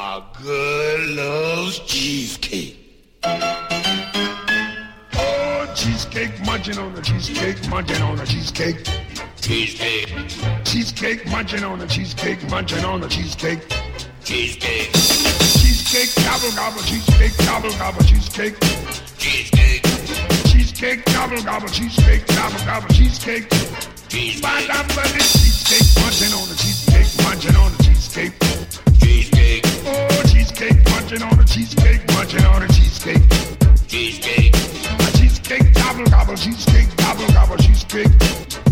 My girl loves cheesecake. Oh, cheesecake munching on the cheesecake, munching on the cheesecake. Cheesecake. Cheesecake munching on the cheesecake, munching on the cheesecake. Cheesecake. Cheesecake gobble gobble, cheesecake gobble gobble, cheesecake. Cheesecake. Cheesecake gobble gobble, cheesecake gobble gobble, cheesecake. Cheesecake. Cheesecake munching on the. cheesecake, munching on a cheesecake, munching on a cheesecake. Cheesecake. A cheesecake gobble gobble, cheesecake gobble gobble, cheesecake.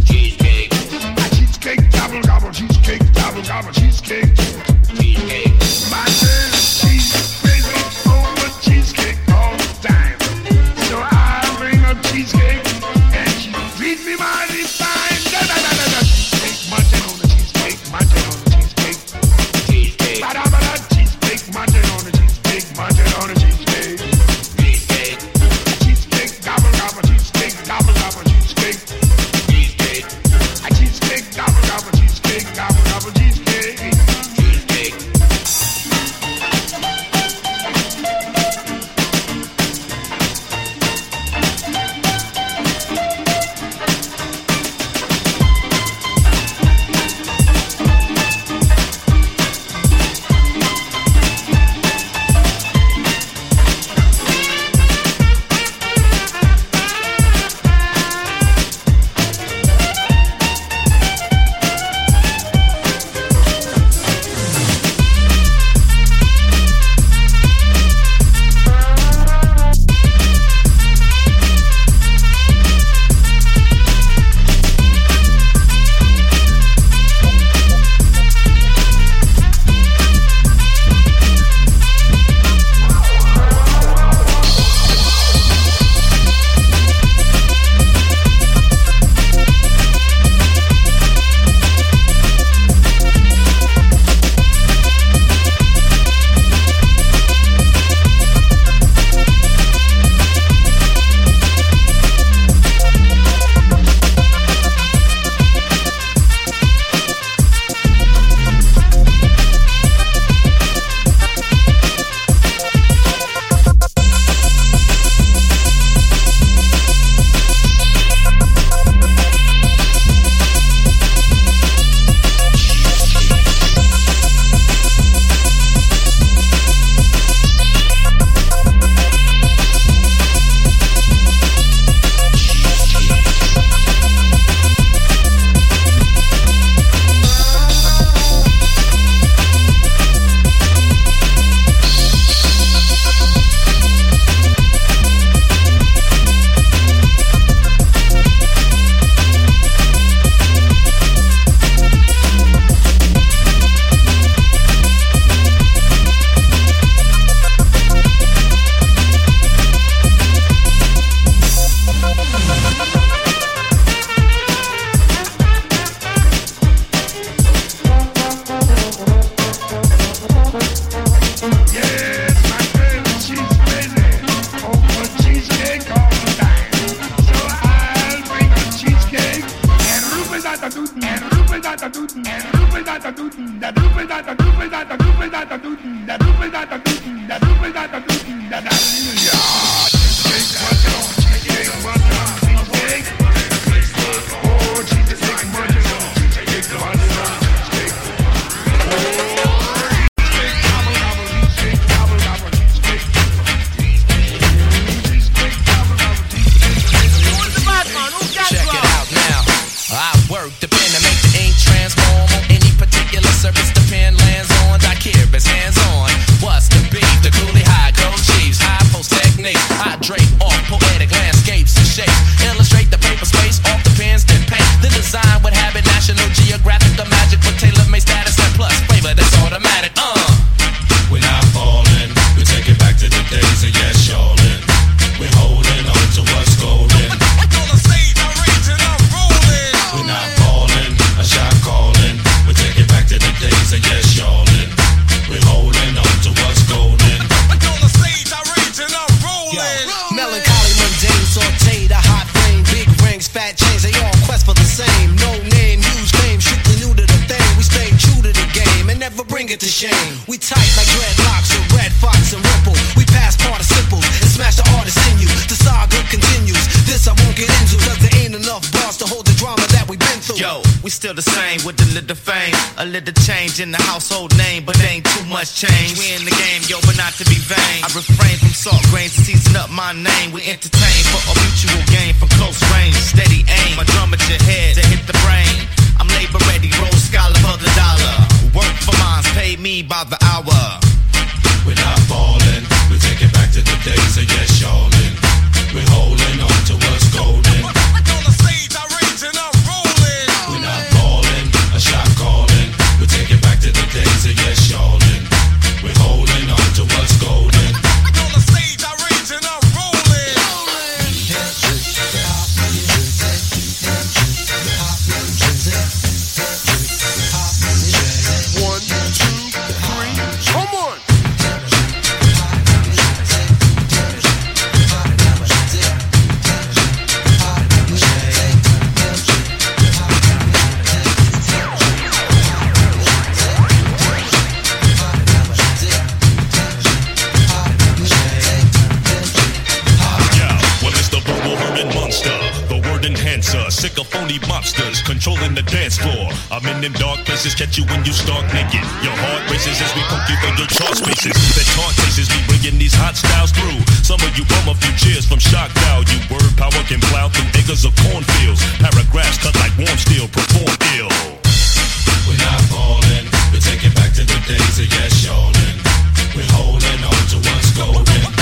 Cheesecake. A cheesecake gobble gobble, cheesecake gobble gobble, cheesecake. Cheesecake. My turn. Get to shame. We tight like dreadlocks with Redd Foxx and ripple. We pass part participles and smash the artist in you. The saga continues. This I won't get into, cause there ain't enough bars to hold the drama that we've been through. Yo, we still the same with a little fame, a little change in the household name, but ain't too much change. We in the game, yo, but not to be vain. I refrain from salt grains season up my name. We entertain for a mutual gain from close range, steady aim. My drum at your head for mines, pay me by the hour. Controlling the dance floor. I'm in them dark places, catch you when you start naked. Your heart races as we poke you through your chart spaces. That chart faces be bringing these hot styles through. Some of you bum a few cheers from shock value. Word power can plow through acres of cornfields. Paragraphs cut like warm steel, perform ill. We're not falling, we're taking back to the days of yes, y'allin'. We're holding on to what's golden.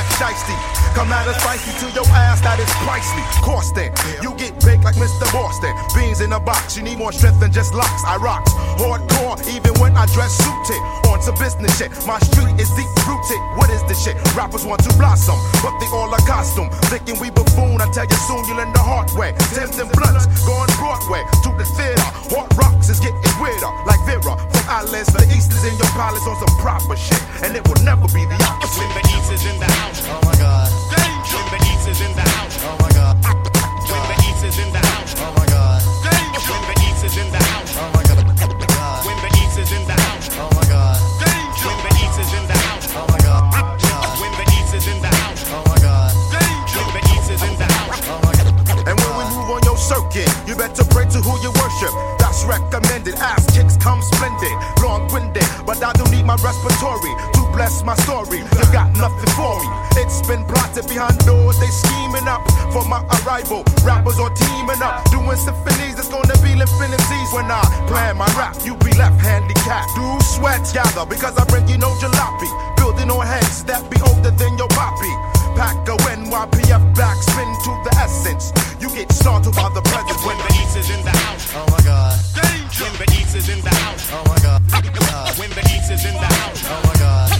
Act shiesty. Come at us spicy to your ass, that is pricely. Costing, you get baked like Mr. Boston. Beans in a box, you need more strength than just locks. I rocks hardcore, even when I dress suited. On some business shit, my street is deep rooted. What is this shit? Rappers want to blossom, but they all a costume. Thinking we buffoon, I tell you soon you'll learn the hard way. Tim's and blunts, going Broadway to the theater. Hard rocks is getting weirder, like Vera from Islands. The East is in your palace on some proper shit, and it will never be the opposite. The East is in the house. Oh my god. Danger. When the East is in the house. Oh my god. When the East is in the house. Oh my god. Danger. When the East is in the house. Oh my god. Oh god. When the East is in the house. Oh my god. Danger. When the East is in the house. Oh my god. God. When the East is in the house. Oh my god. Danger. When the East is in the house. Oh my god. And when we move on your circuit, you better pray to who you worship. That's recommended. Ass kicks come splendid, long winded. But I don't need my respiratory to bless my story. You got nothing for me. It's been plotted behind doors, they scheming up for my arrival. Rappers are teaming up, doing symphonies. It's gonna be infinities when I plan my rap. You be left handicapped. Do sweat gather because I bring you no jalopy. Building on heads that be older than your poppy. Pack a NYPF backspin to the essence. You get startled by the presence When the East is in the house. Oh my god. Danger. When the East is in the house. Oh my god. God. When the East is in the house. Oh my god.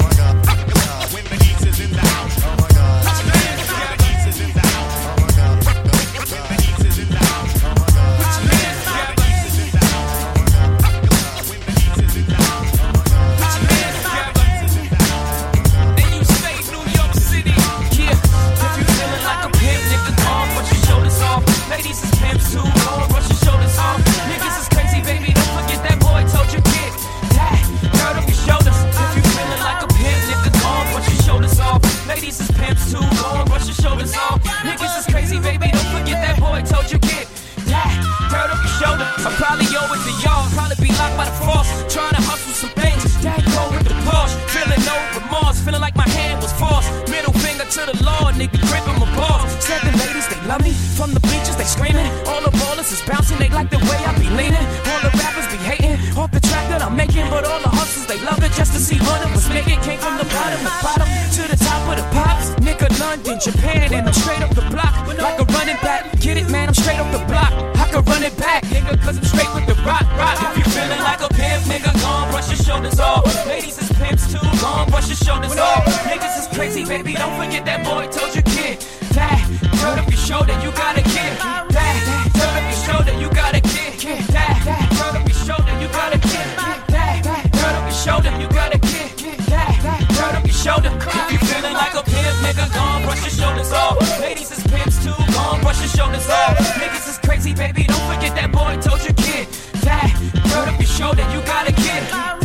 I probably owe it to y'all, probably be locked by the force. Trying to hustle some things, that go with the Porsche. Feeling no remorse, feeling like my hand was forced. Middle finger to the law, nigga, gripping my balls. The ladies, they love me. From the bleachers, they screaming. All the ballers is bouncing, they like the way I be leaning. All the rappers be hating off the track that I'm making, but all the hustlers, they love it just to see what it was making. Came from the bottom, the bottom to the top of the pops. Nigga, London, Japan, and I'm straight up the block. Like a running back. Get it, man, I'm straight up the block. Back, nigga, cause I'm straight with the rock, rock. If you feeling like a pimp, nigga, go on, brush your shoulders off. Ladies is pimps too, go on, brush your shoulders off. Niggas is crazy, baby, don't forget that boy told you, kid. That, turn up your shoulder, you got a kid. That, turn up your shoulder, you got a kid. That, turn up your shoulder, you got a kid. That, turn up your shoulder, you got a kid. That, turn up your shoulder. If you feeling like a pimp, nigga, go on, brush your shoulders off. Ladies is brush your shoulders off. Niggas is crazy, baby, don't forget that boy told you, kid. That, turn up your shoulder, you got a kid.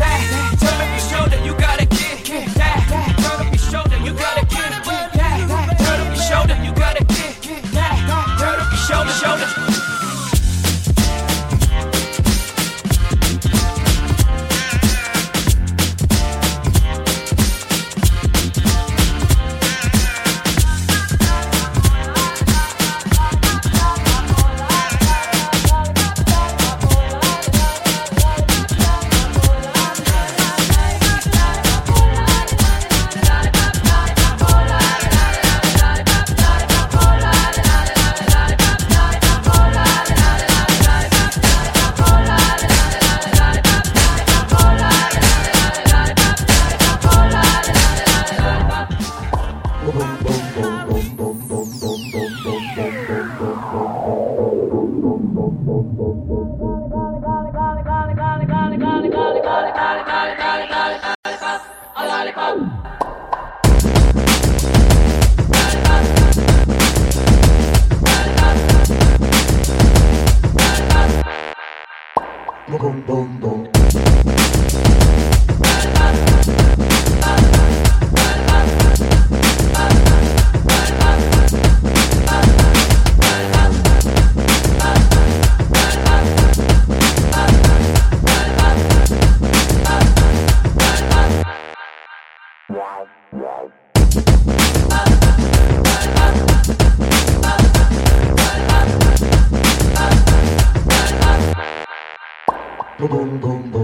I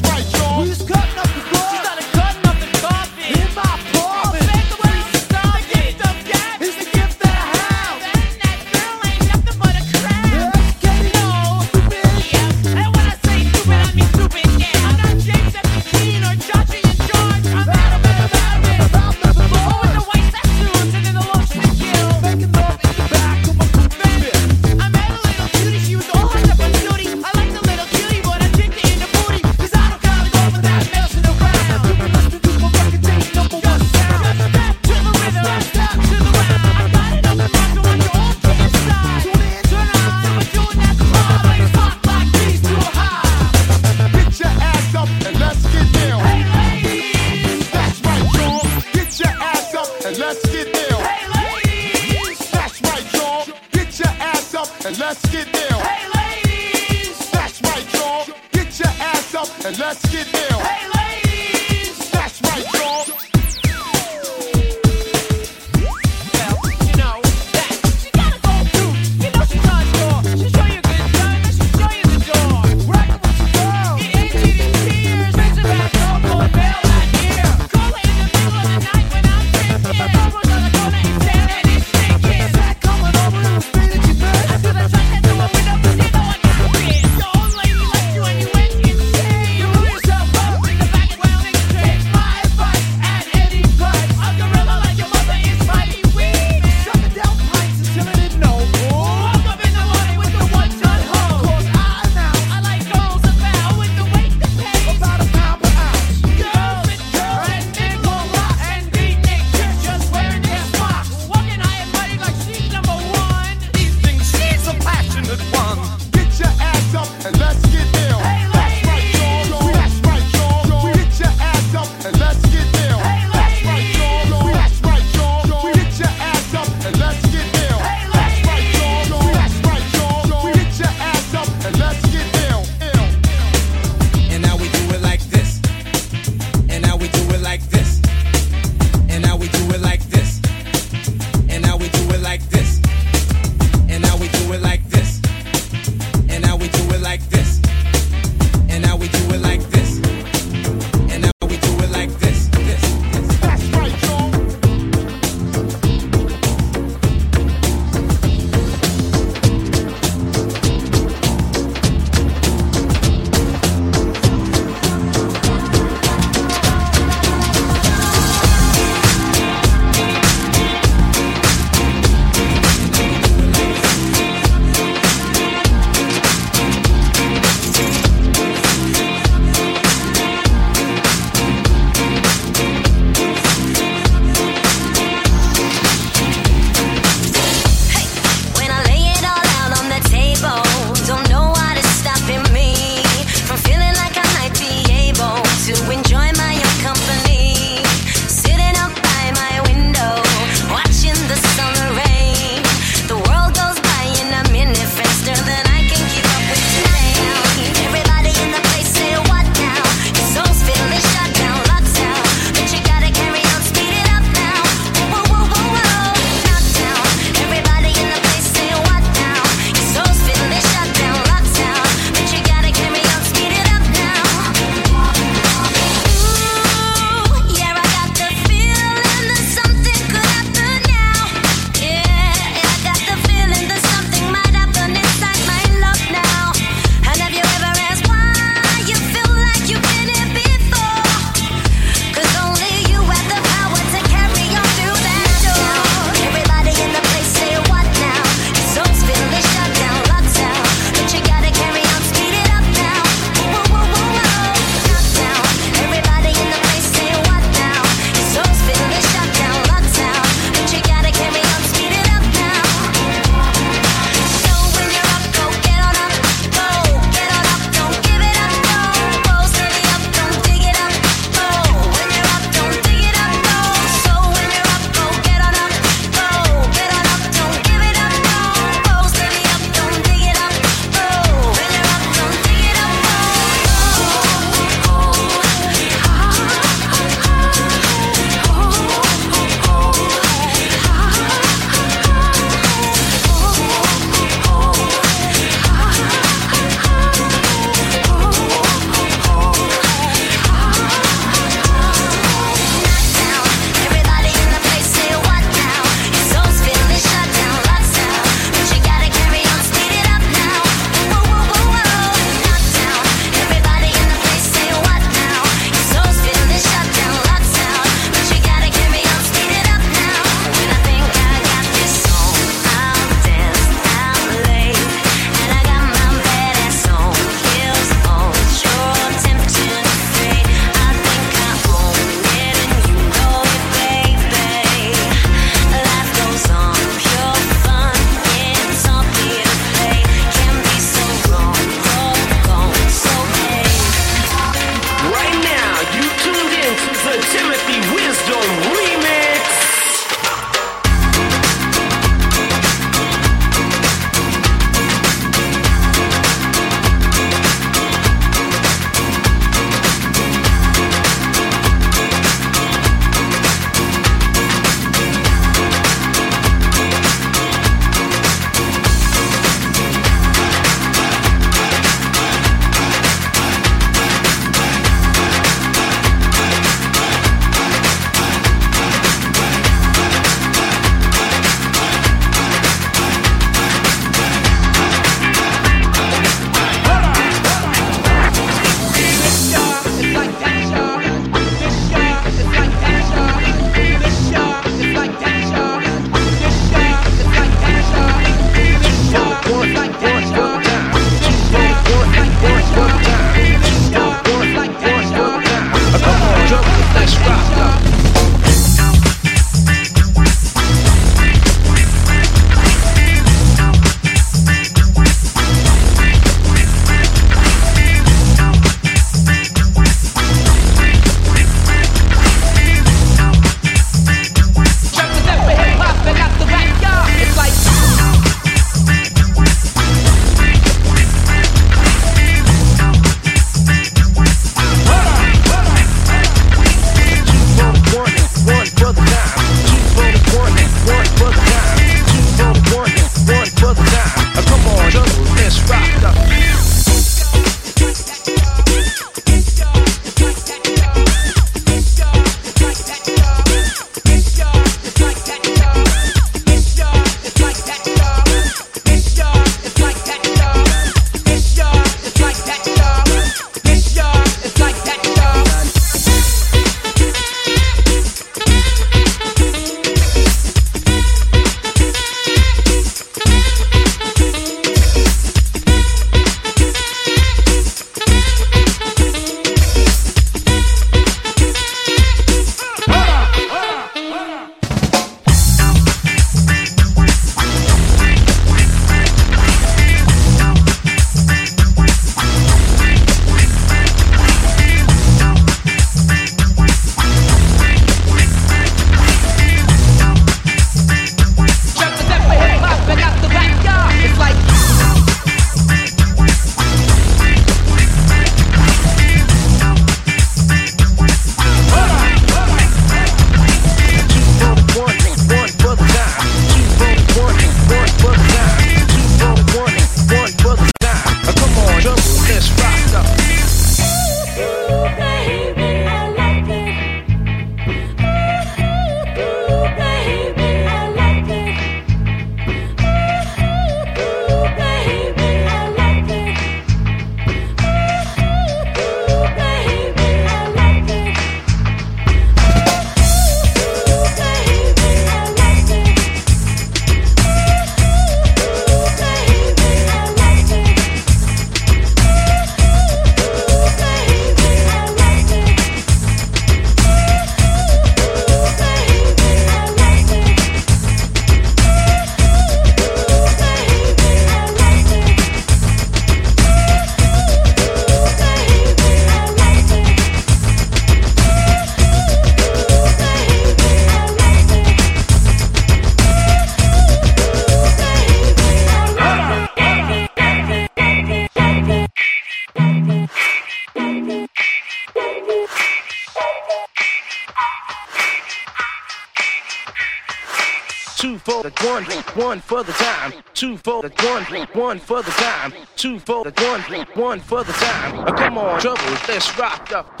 for the one, one for the time, two for the one, one for the time. Come on, trouble, let's rock up.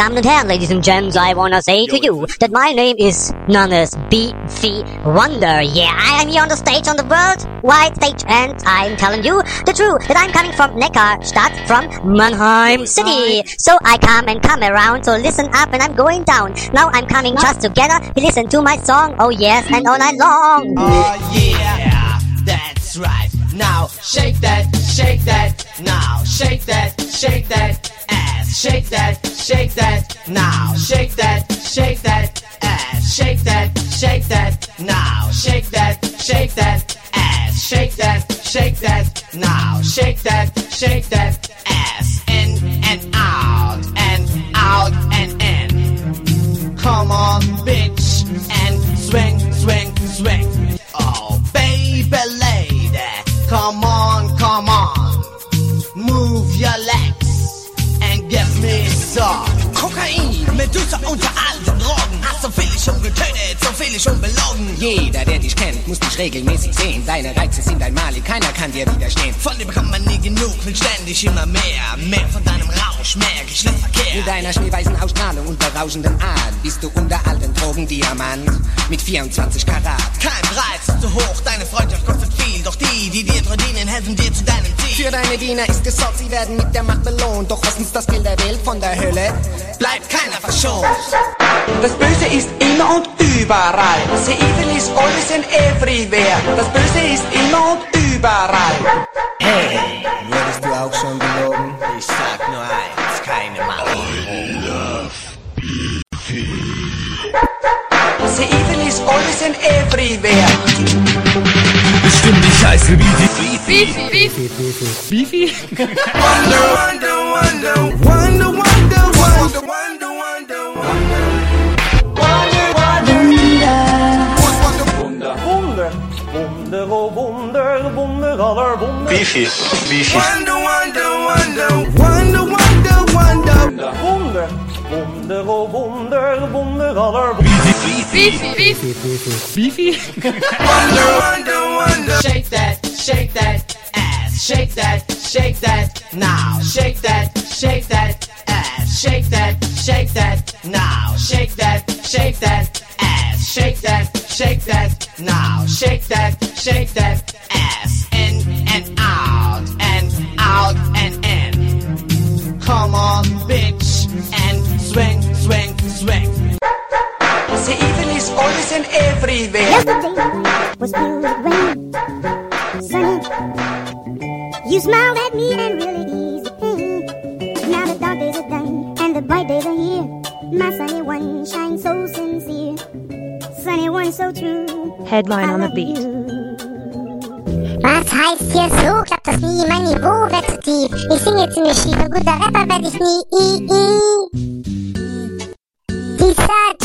Ladies and gents, I wanna say to you that my name is known as Beefy Wonder. Yeah, I am here on the stage on the world worldwide stage, and I'm telling you the truth that I'm coming from Neckarstadt, from Mannheim City. So I come and come around, so listen up, and I'm going down. Now I'm coming just together. Listen to my song, oh yes, and all night long. Oh yeah, that's right. Now shake that, shake that. Now shake that, shake that ass. Shake that, shake that. Now shake that, shake that ass. Shake that, shake that. Now shake that, shake that ass. Shake that, shake that. Now shake that, shake that ass. In and out, getötet, so viele schon belogen. Jeder, der dich kennt, muss dich regelmäßig sehen. Deine Reize sind einmalig, keiner kann dir widerstehen. Von dir bekommt man nie genug, will ständig immer mehr. Mehr von deinem Rausch, mehr Geschlechtsverkehr. Mit deiner schneeweißen Ausstrahlung und berauschenden Art bist du unter all den Drogen Diamant mit 24 Karat. Kein Preis ist zu hoch, deine Freundschaft kostet viel. Doch die, die dir treu dienen, helfen dir zu deinem Ziel. Für deine Diener ist gesorgt, sie werden mit der Macht belohnt. Doch was uns das Geld der Welt von der Hölle? Bleibt keiner verschont. Das Böse ist immer und überall. The evil is always and everywhere. Das Böse ist immer und überall. Hey, wurdest du auch schon belogen? Ich sag nur eins, keine Macht. The evil is always and everywhere. Bestimmt die Scheiße wie die Beefy, Beefy. Beefy? Wonder, wonder, wonder, wonder, wonder, wonder, wonder, wonder, Wunder, Wunder, oh Wunder, Wunder aller Wunder. Beefy, Beefy. Wonder, wonder, wonder, wonder, wonder, wonder. Wunder, Wunder, oh Wunder, Wunder aller Wunder. Beefy, Beefy. Beefy? Wonder, wonder, wonder. Shake that, shake that ass. Shake that, shake that. Now shake that, shake that ass. Shake that, shake that. Now shake that, shake that ass. Shake that, shake that. Now shake that, shake that ass. In and out, and out and in. Come on, is always and everywhere. Yesterday was filled with rain, sunny. You smiled at me and really eased the pain. Now the dark days are done and the bright days are here. My sunny one shines so sincere, sunny one so true. Headline on the beat. Was heißt hier so? Klappt das nie? Mein Niveau wird zu tief. Ich singe ziemlich schief, ein guter Rapper werd ich nie. I, I.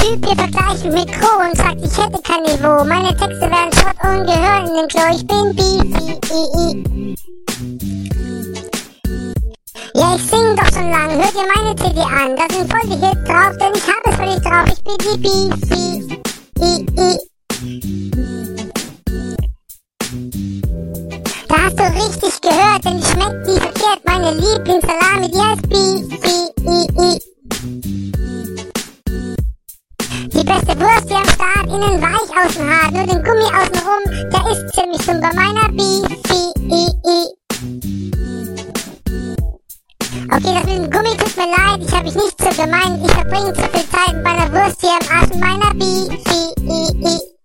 Typ hier vergleicht mit Crow und sagt, ich hätte kein Niveau. Meine Texte wären Schrott und gehören in den Klo. Ich bin Beefy. I, I. Ja, ich sing doch schon lang. Hört ihr meine CD an? Da sind voll die Hits drauf, denn ich hab es völlig drauf. Ich bin die. I, I. Da hast du richtig gehört, denn die schmeckt nie verkehrt. Meine Lieblingssalami, die heißt Beefy. Beste Wurst hier am Start, innen weich, außen hart. Nur den Gummi außen rum, der ist ziemlich dumm bei meiner Beefy. I, I. Okay, das mit dem Gummi tut mir leid, ich hab mich nicht so gemeint. Ich verbringe zu viel Zeit mit meiner Wurst hier am Arsch mit meiner Beefy. I, I.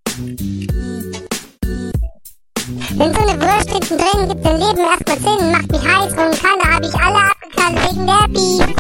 Denn so eine Wurst hinten drin gibt dem Leben erstmal Sinn, macht mich heiß und keiner hab ich alle abgeknallt wegen der Beefy.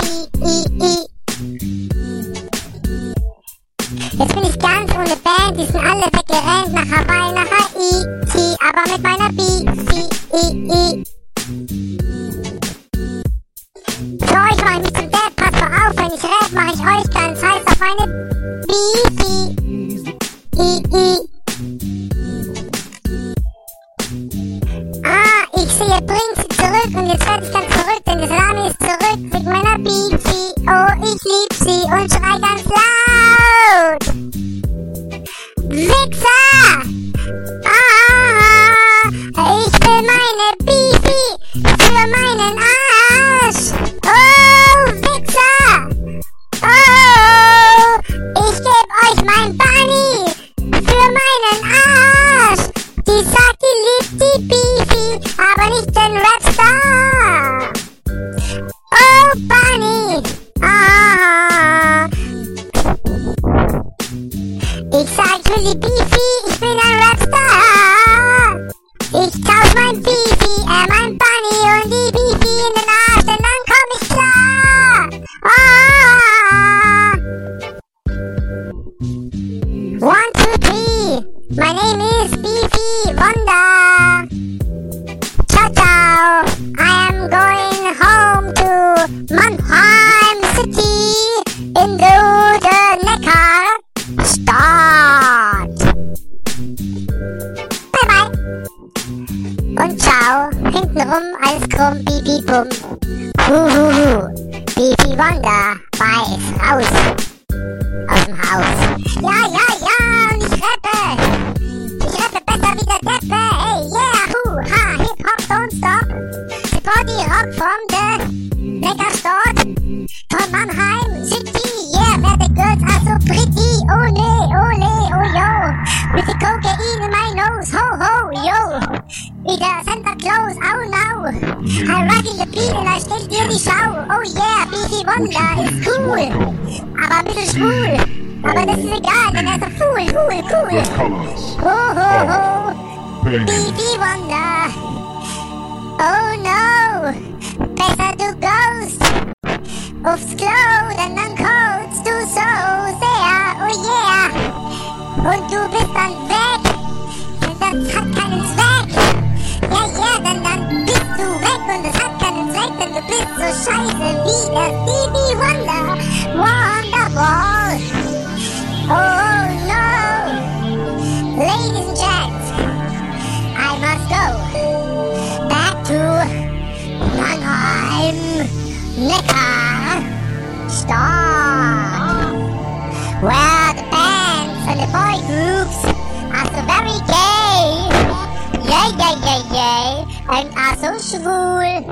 Claus, oh no. I rock in the beat und I stell dir die Schau. Oh yeah, Beefy Wonder ist cool. Aber ein bisschen schwul. Aber das ist egal, denn er ist ein Fool, cool, cool. Ho, ho, ho. Beefy Wonder. Oh no. Besser du ghost. Aufs Klo, denn dann coldst du so sehr. Oh yeah. Und du bist dann weg. Denn das hat. Dann bist du weg und es hat keinen Zweck, denn du bist so scheiße wie Stevie Wonder. Oh no. Ladies and gents, I must go back to Mannheim, Neckar, Stadt, where the bands and the boy groups Yay, yay, yay, yay, and are so schwul.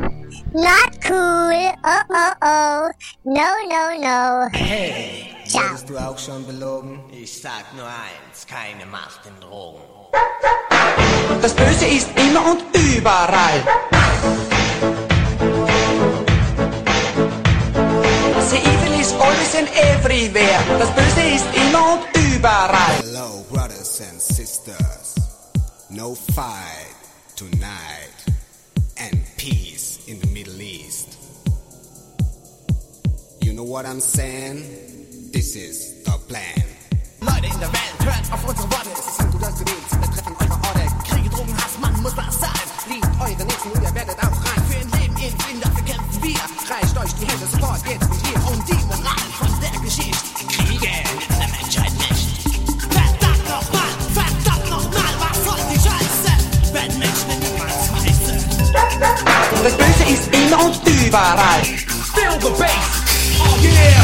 Not cool, oh, oh, oh, no, no, no. Hey, Ciao. wurdest du auch schon belogen? Ich sag nur eins, keine Macht in Drogen. Das Böse ist immer und überall. The evil is always and everywhere. Das Böse ist immer und überall. Hello, brothers and sisters. No fight tonight. And peace in the Middle East. You know what I'm saying? This is the plan. Leute in der Welt, hört auf unsere Worte. Es ist ein guter Gewinn zum Betreffen eurer Orte. Kriege, Drogen, Hass, Mann, muss das sein. Liebt eure Nächsten und ihr werdet auch rein. Für ein Leben in Frieden, dafür kämpfen wir. Reicht euch die Hände, sofort geht's mit ihr. Und die Moral von der Geschichte. Kriege Das Böse ist immer und überall. Feel the bass. Oh. Yeah.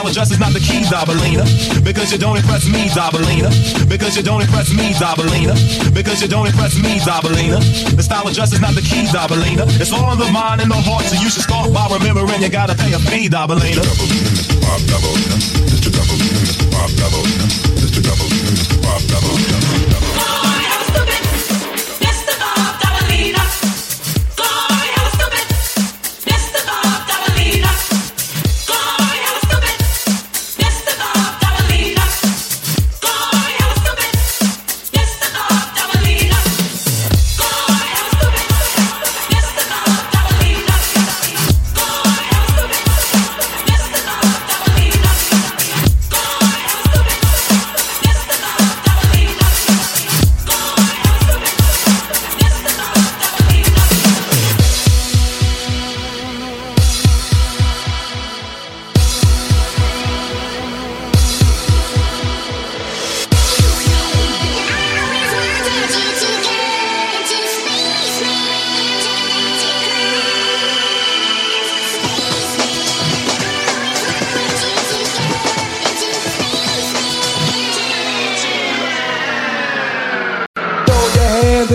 Our dress is not the key, Dabalina. Because you don't impress me, Dabalina. Because you don't impress me, Dabalina. Because you don't impress me, Dabalina. The style of dress is not the key, Dabalina. It's all in the mind and the heart, so you should start by remembering you gotta pay a fee, Dabalina. Dabalina, Bob Dabalina.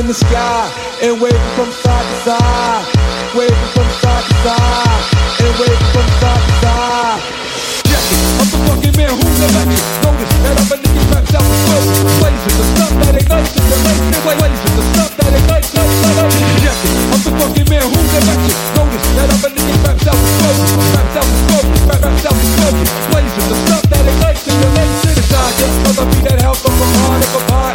in the sky and waving from side to side, waving from side to side, and waving from side to side. Check I'm the fucking man who's elected. Notice that I'm a nigga trapped out with smoke. Blazes, the stuff that ignites in the lake. Blazing the stuff that ignites, like, like, like. Check I'm the fucking man who's elected. Notice that I'm a nigga trapped out with smoke. Trapped out with smoke, trapped out with smoke. Blazes, the stuff that ignites in the lake. Cause I get, cause I be that help from a heart of a pie.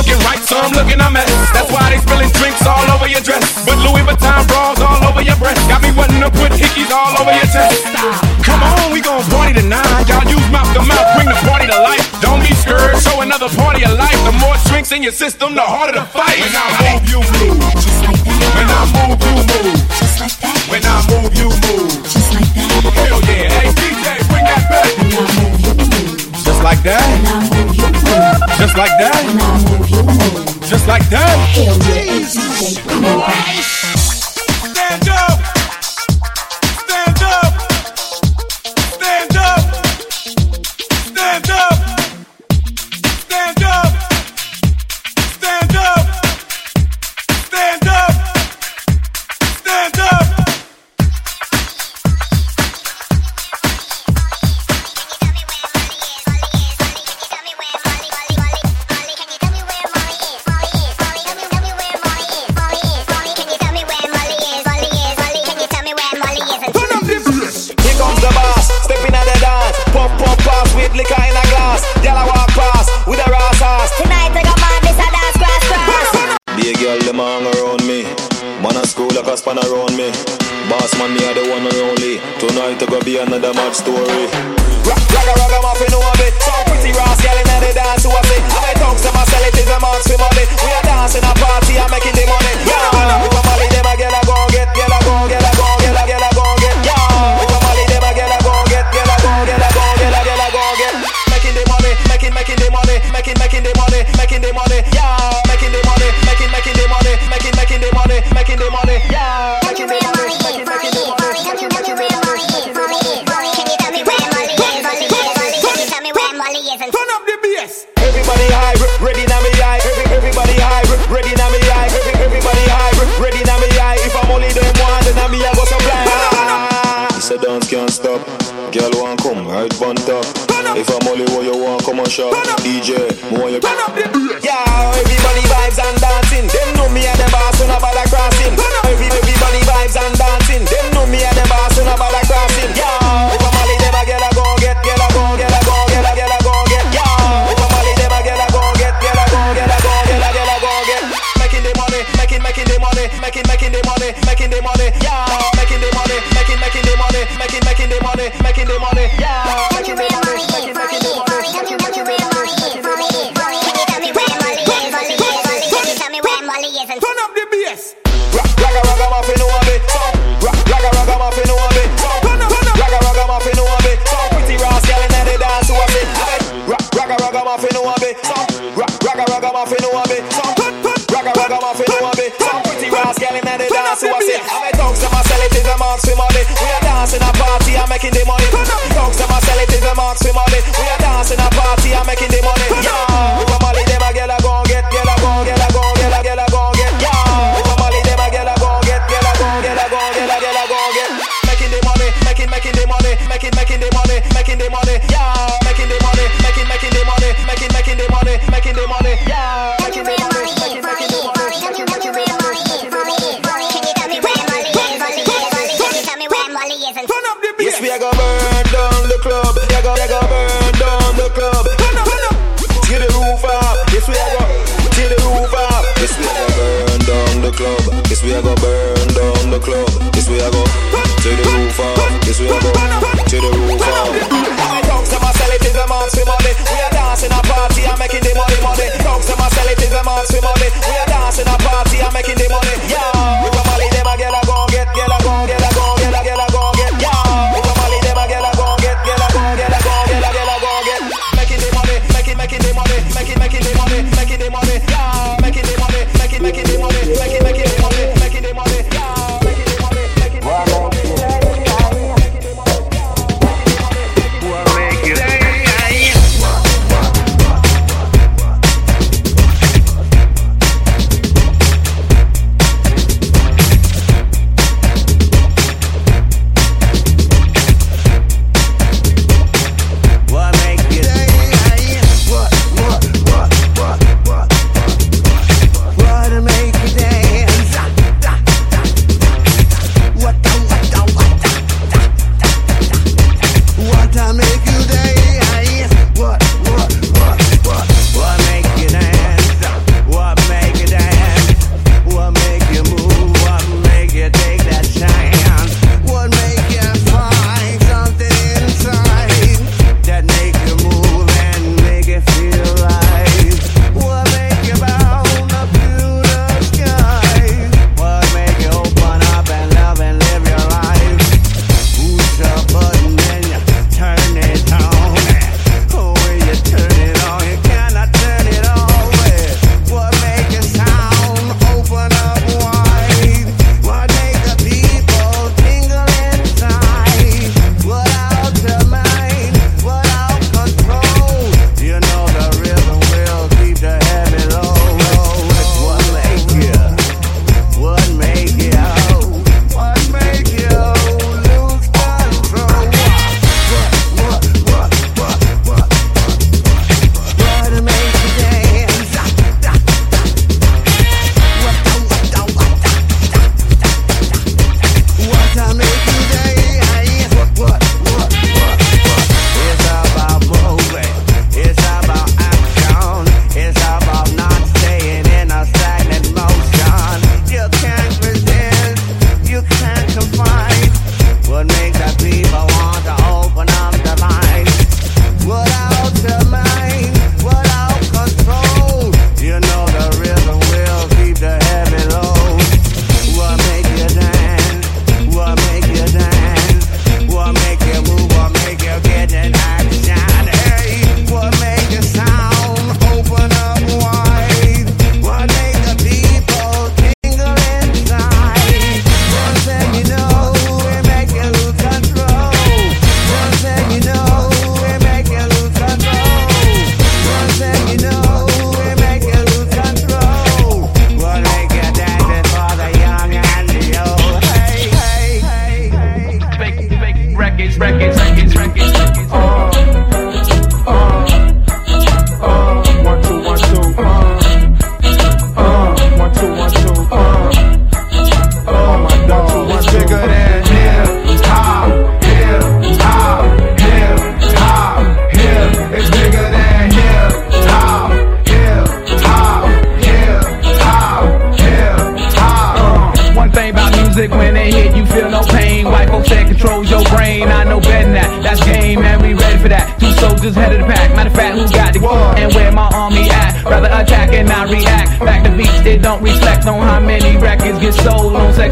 looking right, some looking a mess. That's why they spilling drinks all over your dress. But Louis Vuitton bras all over your breast. Got me wanting to put hickeys all over your chest. Come on, we gon' party tonight. Y'all use mouth to mouth, bring the party to life. Don't be scared, show another party of life. The more drinks in your system, the harder to fight. When I move, you move. Just like that. When I move, you move. Just like that. When I move, you move. Just like that. Hell yeah, hey DJ, bring that back. When I move, you move. Just like that. Just like that. Just like that.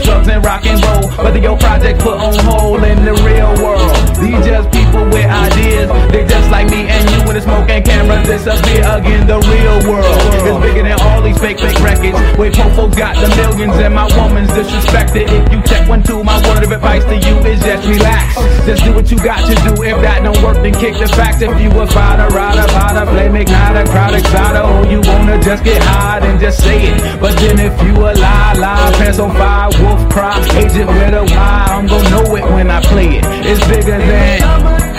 drugs and rock and roll. Whether your project put on hold in the real world and cameras, this us here again, the real world. It's bigger than all these fake, fake records. Where Popo got the millions and my woman's disrespected. If you check one, two, my word of advice to you is just relax. Just do what you got to do. If that don't work, then kick the facts. If you a fighter, rider, potter, play make not a crowd excited. Oh, you wanna just get high and just say it. But then if you a lie, lie, pants on fire, wolf cry, agent with a why, I'm gonna know it when I play it. It's bigger than.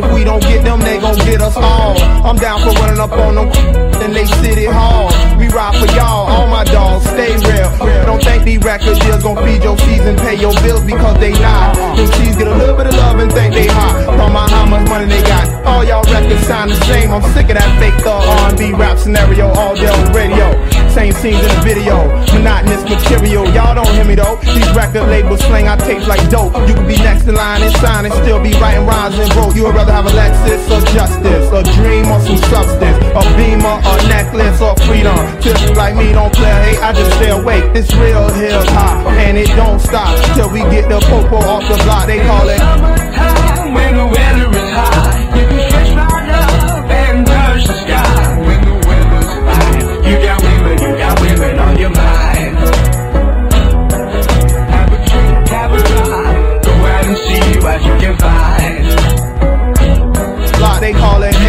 If we don't get them, they gon' get us all. I'm down for running up on them in they city hall. We ride for y'all, all my dogs, stay real. Don't think these record deals gon' feed your season, pay your bills because they not. Them cheese get a little bit of love and think they hot. Talk about how much money they got. All y'all records sound the same. I'm sick of that fake thug R&B rap scenario all day on radio. Same scenes in the video, monotonous material. Y'all don't hear me though. These record labels slang our tapes like dope. You could be next in line and sign and still be writing rhymes and broke. You would rather have a Lexus or justice, a dream or some substance, a beamer, a necklace or freedom. Just like me, don't play hate. I just stay awake. It's real hip hop and it don't stop till we get the popo off the block. They call it. they calling